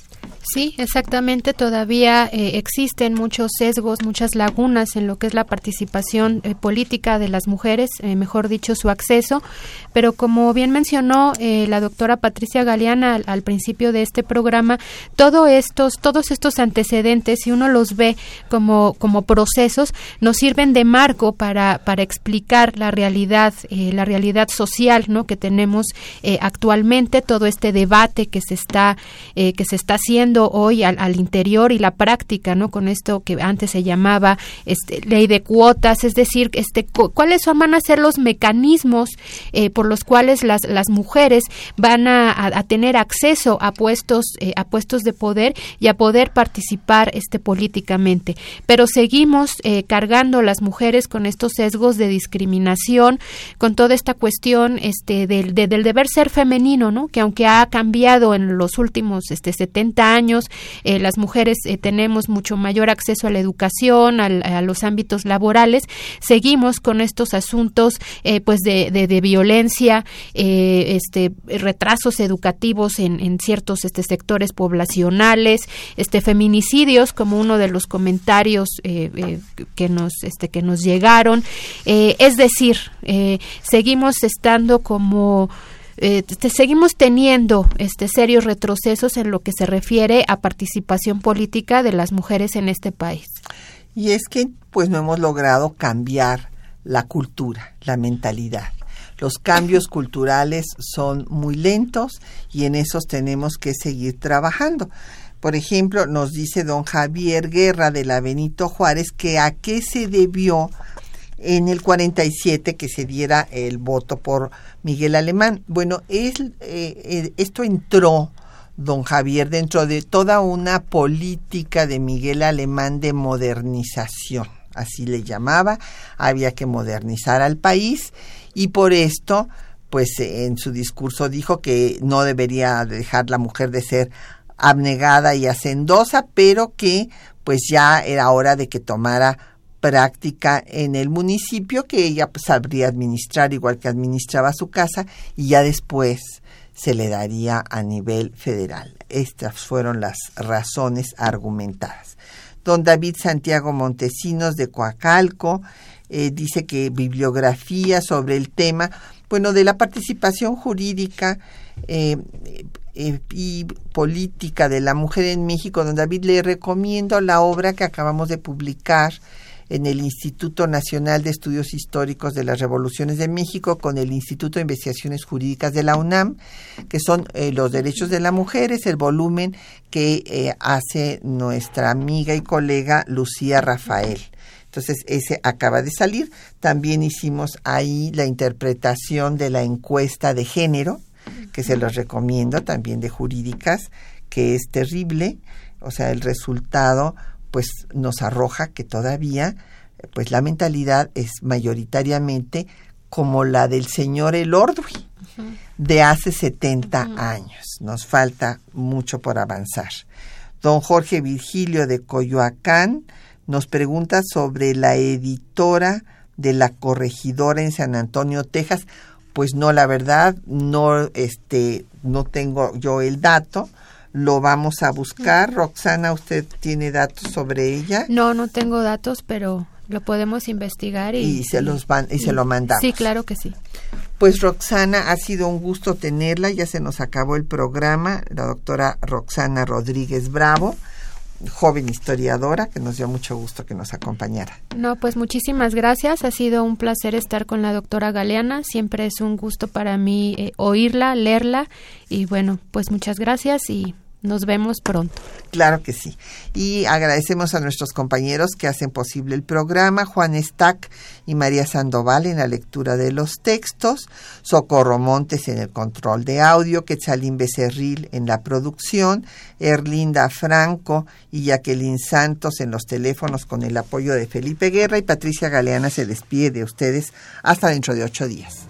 Speaker 2: Sí, exactamente. Todavía eh, existen muchos sesgos, muchas lagunas en lo que es la participación eh, política de las mujeres, eh, mejor dicho, su acceso. Pero como bien mencionó la doctora Patricia Galeana al, principio de este programa, todo estos, todos estos antecedentes, si uno los ve como, procesos, nos sirven de marco para, explicar la realidad, la realidad social, ¿no? Que tenemos actualmente, todo este debate que se está haciendo hoy al, interior y la práctica, ¿no? Con esto que antes se llamaba este, ley de cuotas, es decir, este, cuáles van a ser los mecanismos eh, por los cuales las, las mujeres van a, tener acceso a puestos, eh, a puestos de poder y a poder participar este, políticamente. Pero seguimos eh, cargando las mujeres con estos sesgos de discriminación, con toda esta cuestión este, del, del deber ser femenino, ¿no? Que aunque ha cambiado en los últimos este, 70 años, eh, las mujeres eh, tenemos mucho mayor acceso a la educación, a los ámbitos laborales, seguimos con estos asuntos eh, pues de, violencia, este, retrasos educativos en, en ciertos este, sectores poblacionales, este, feminicidios como uno de los comentarios que nos este, que nos llegaron, es decir, seguimos estando como eh, seguimos teniendo este serios retrocesos en lo que se refiere a participación política de las mujeres en este país.
Speaker 1: Y es que pues no hemos logrado cambiar la cultura, la mentalidad. Los cambios culturales son muy lentos y en esos tenemos que seguir trabajando. Por ejemplo, nos dice don Javier Guerra de la Benito Juárez que a qué se debió en el 47 que se diera el voto por Miguel Alemán. Bueno, es, eh, eh, esto entró, don Javier, dentro de toda una política de Miguel Alemán de modernización, así le llamaba, había que modernizar al país y por esto, pues en su discurso dijo que no debería dejar la mujer de ser abnegada y hacendosa, pero que pues ya era hora de que tomara práctica en el municipio que ella pues, sabría administrar igual que administraba su casa y ya después se le daría a nivel federal. Estas fueron las razones argumentadas. Don David Santiago Montesinos de Coacalco eh, dice que bibliografía sobre el tema, bueno, de la participación jurídica eh, eh, y política de la mujer en México, don David le recomiendo la obra que acabamos de publicar, en el Instituto Nacional de Estudios Históricos de las Revoluciones de México con el Instituto de Investigaciones Jurídicas de la UNAM, que son eh, los derechos de la mujer, es el volumen que eh, hace nuestra amiga y colega Lucía Rafael. Entonces, ese acaba de salir. También hicimos ahí la interpretación de la encuesta de género, que se los recomiendo, también de jurídicas, que es terrible. O sea, el resultado pues nos arroja que todavía pues la mentalidad es mayoritariamente como la del señor Elordui de hace 70 años. Nos falta mucho por avanzar. Don Jorge Virgilio de Coyoacán nos pregunta sobre la editora de la corregidora en San Antonio, Texas. Pues no, la verdad, no, este, no tengo yo el dato, lo vamos a buscar. Roxana, ¿usted tiene datos sobre ella?
Speaker 2: No, no tengo datos, pero lo podemos investigar y,
Speaker 1: y se los van y, se lo mandamos.
Speaker 2: Sí, claro que sí.
Speaker 1: Pues Roxana, ha sido un gusto tenerla, ya se nos acabó el programa, la doctora Roxana Rodríguez Bravo joven historiadora que nos dio mucho gusto que nos acompañara.
Speaker 2: No, pues muchísimas gracias. Ha sido un placer estar con la doctora Galeana. Siempre es un gusto para mí eh, oírla, leerla y bueno, pues muchas gracias y nos vemos pronto.
Speaker 1: Claro que sí. Y agradecemos a nuestros compañeros que hacen posible el programa, Juan Stack y María Sandoval en la lectura de los textos, Socorro Montes en el control de audio, Quetzalín Becerril en la producción, Erlinda Franco y Jacqueline Santos en los teléfonos con el apoyo de Felipe Guerra y Patricia Galeana se despide de ustedes hasta dentro de ocho días.